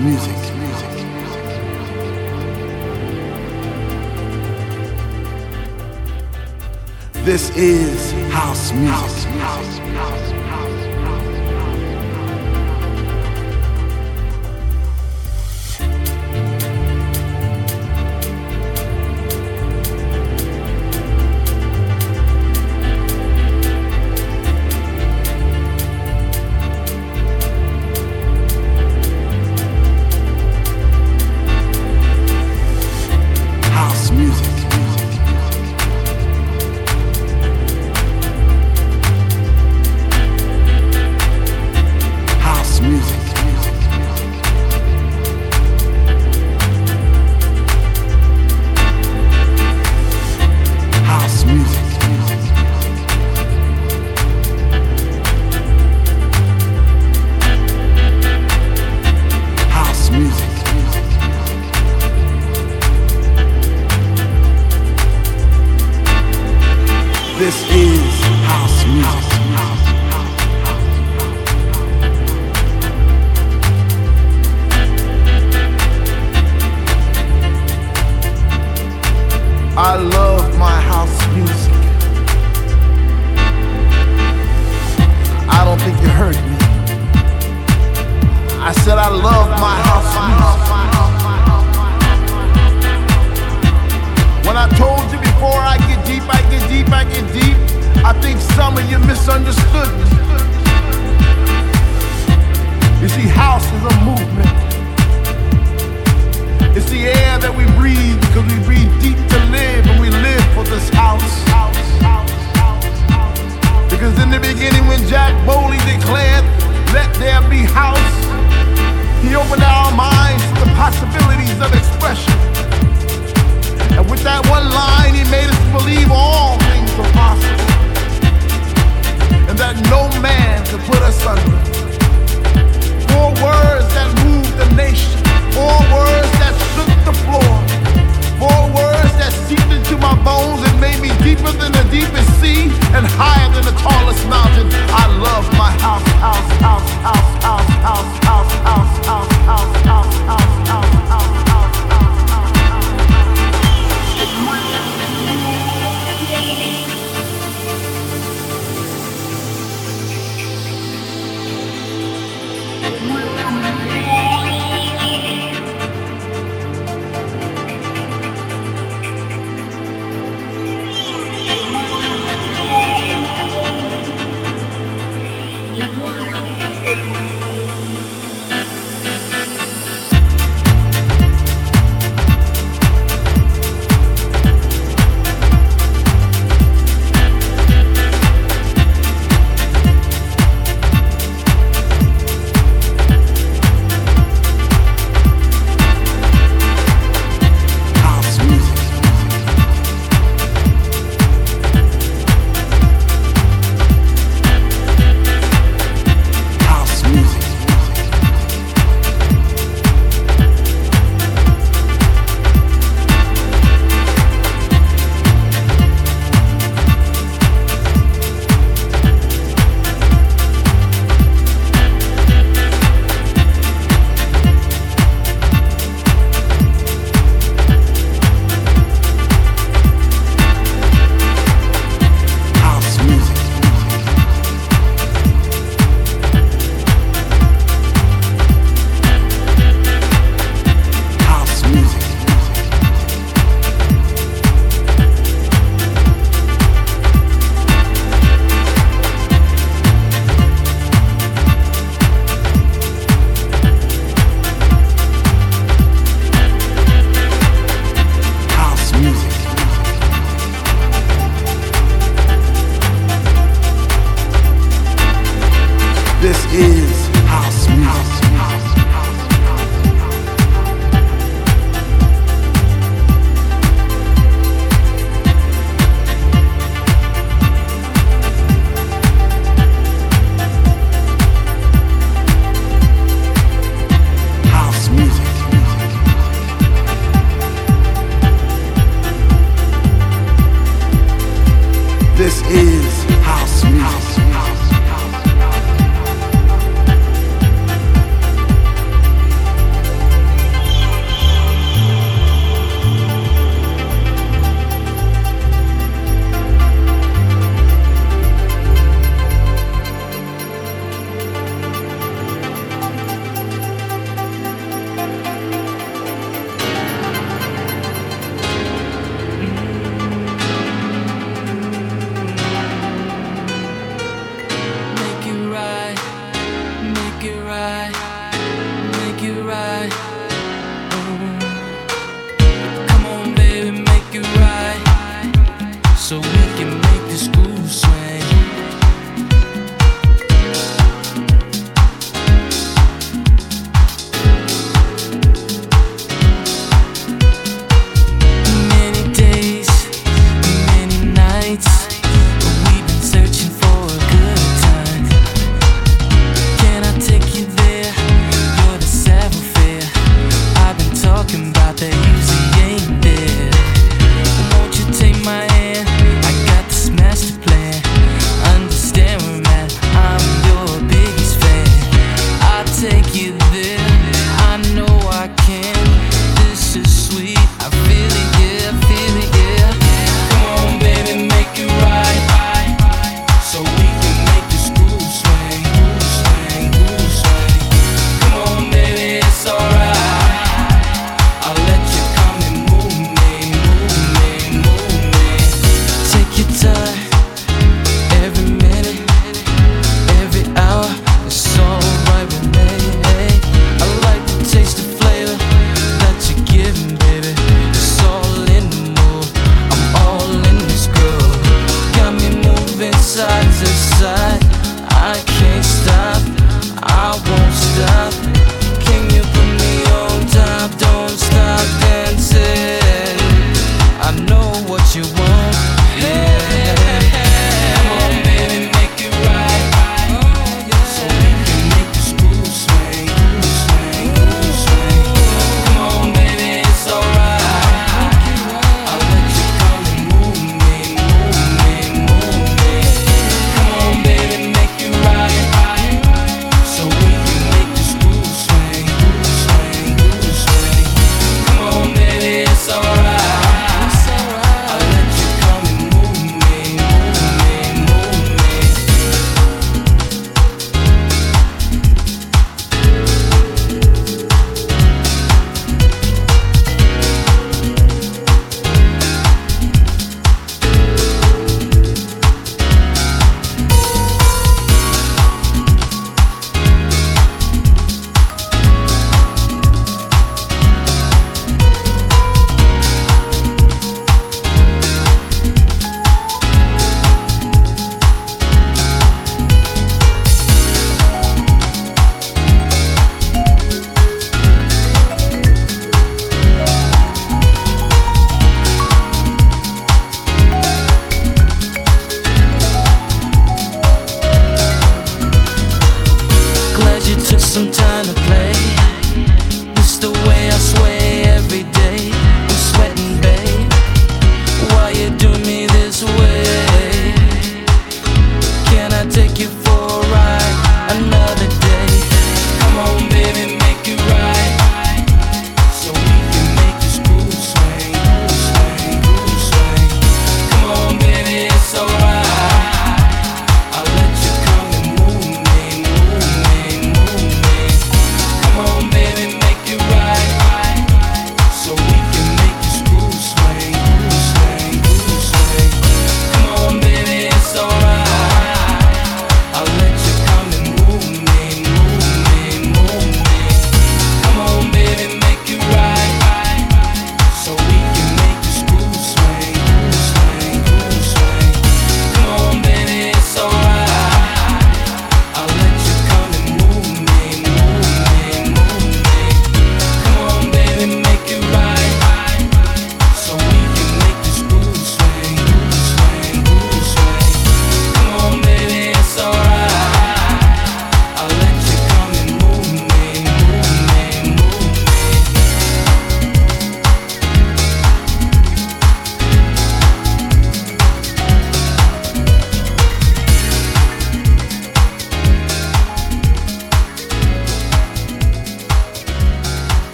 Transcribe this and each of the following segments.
music. This is house music. House misunderstood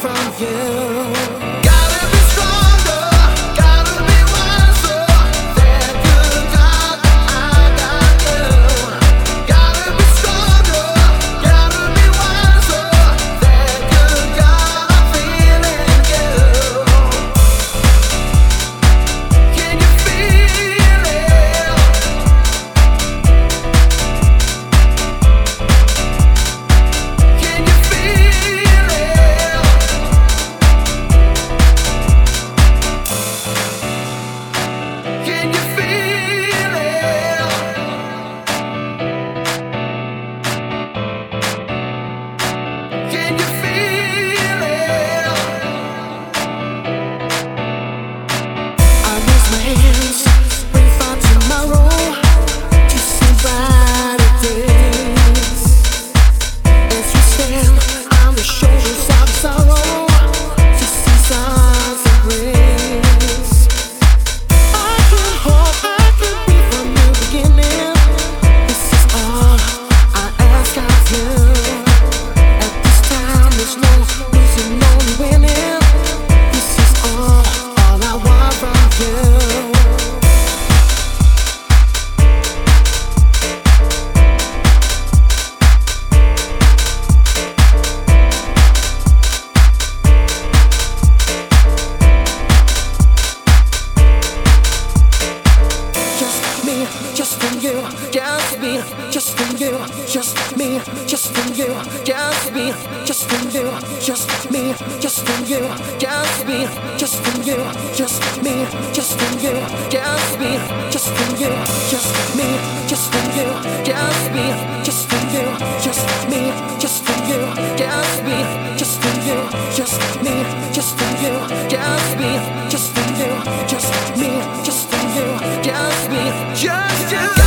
from you. me, just for you, just me, just for you, just me, just for you, just me, just for you, just me, just for you, just me, just for you, just me, just for you, just me, just for you, just me, just for you, just me, just for you, just me, just for you, just me, just you.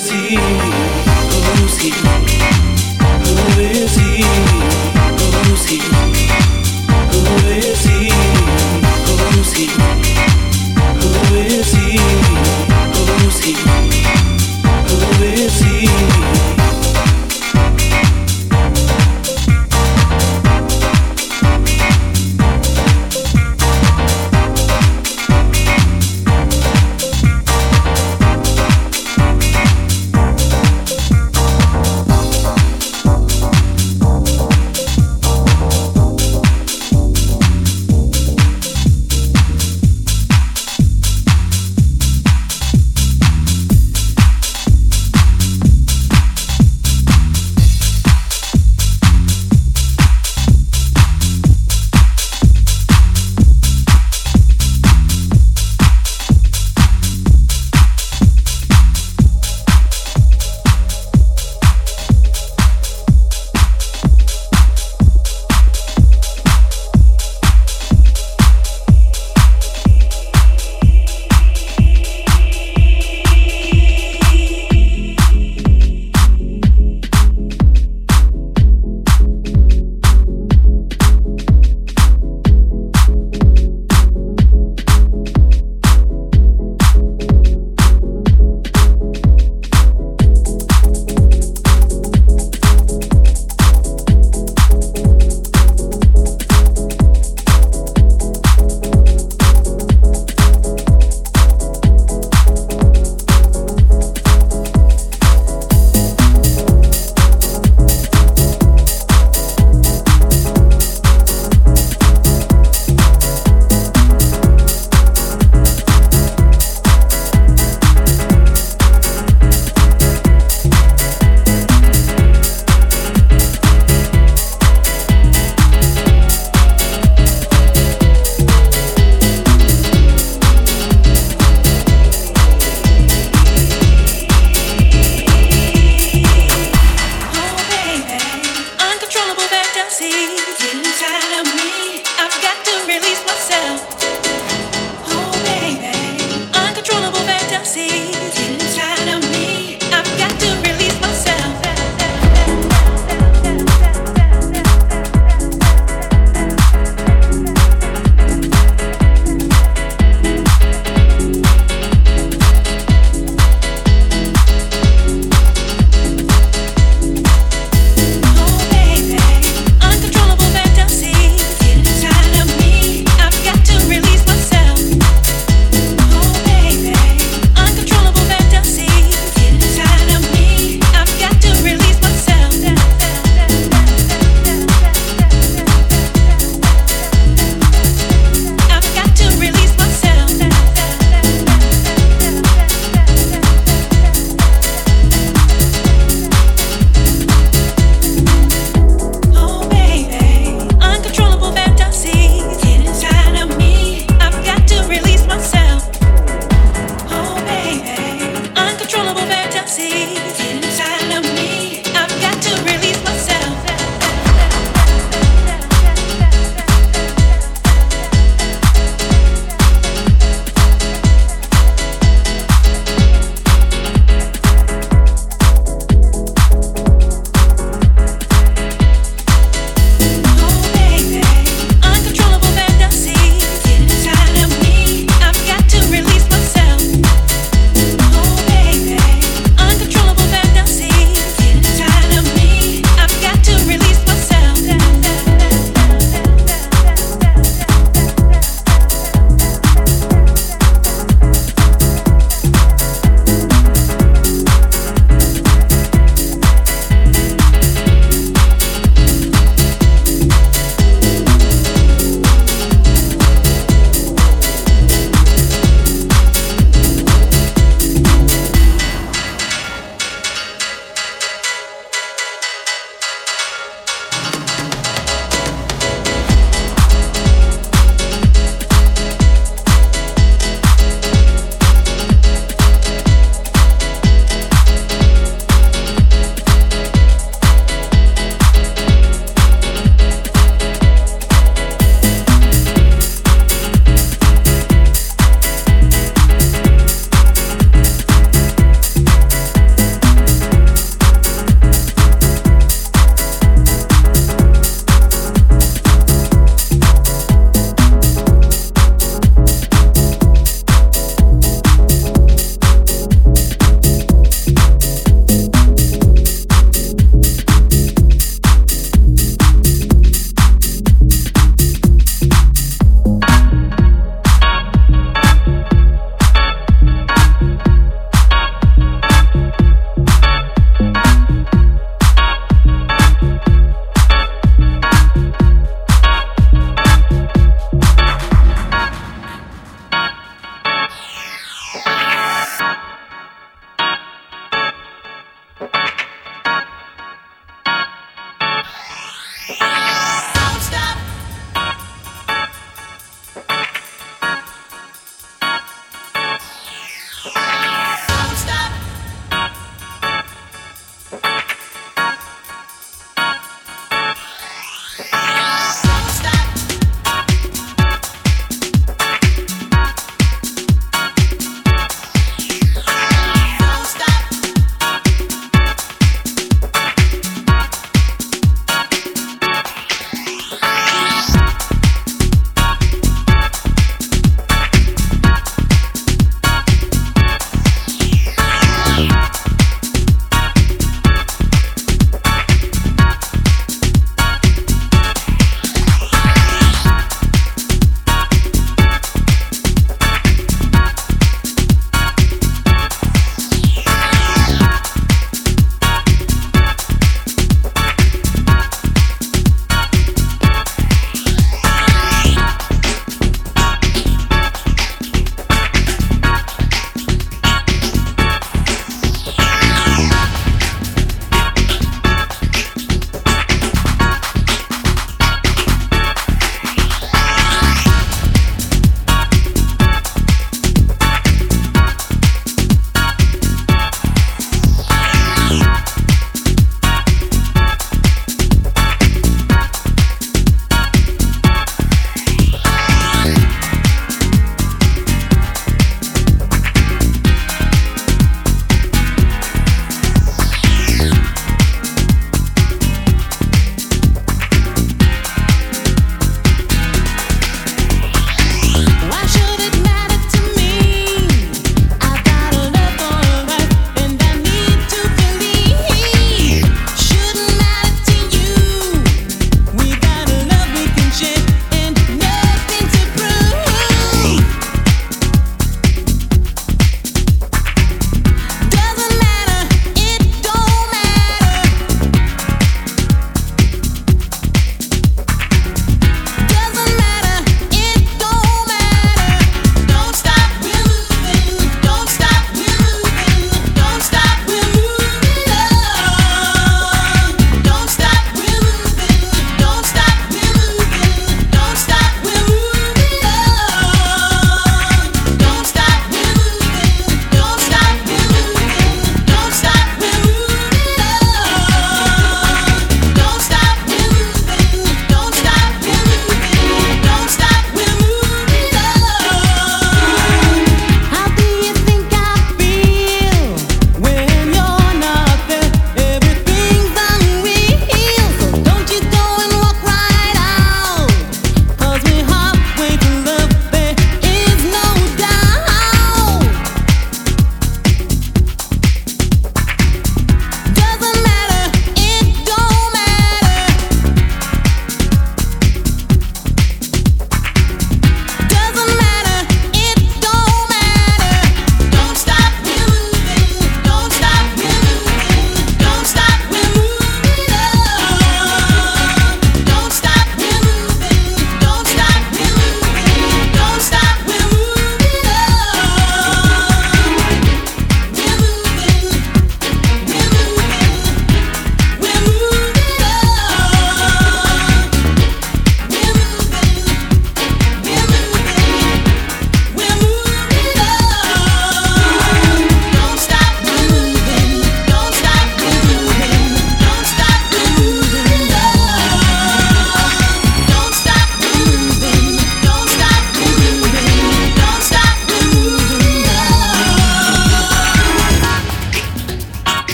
Who's he? Who's he?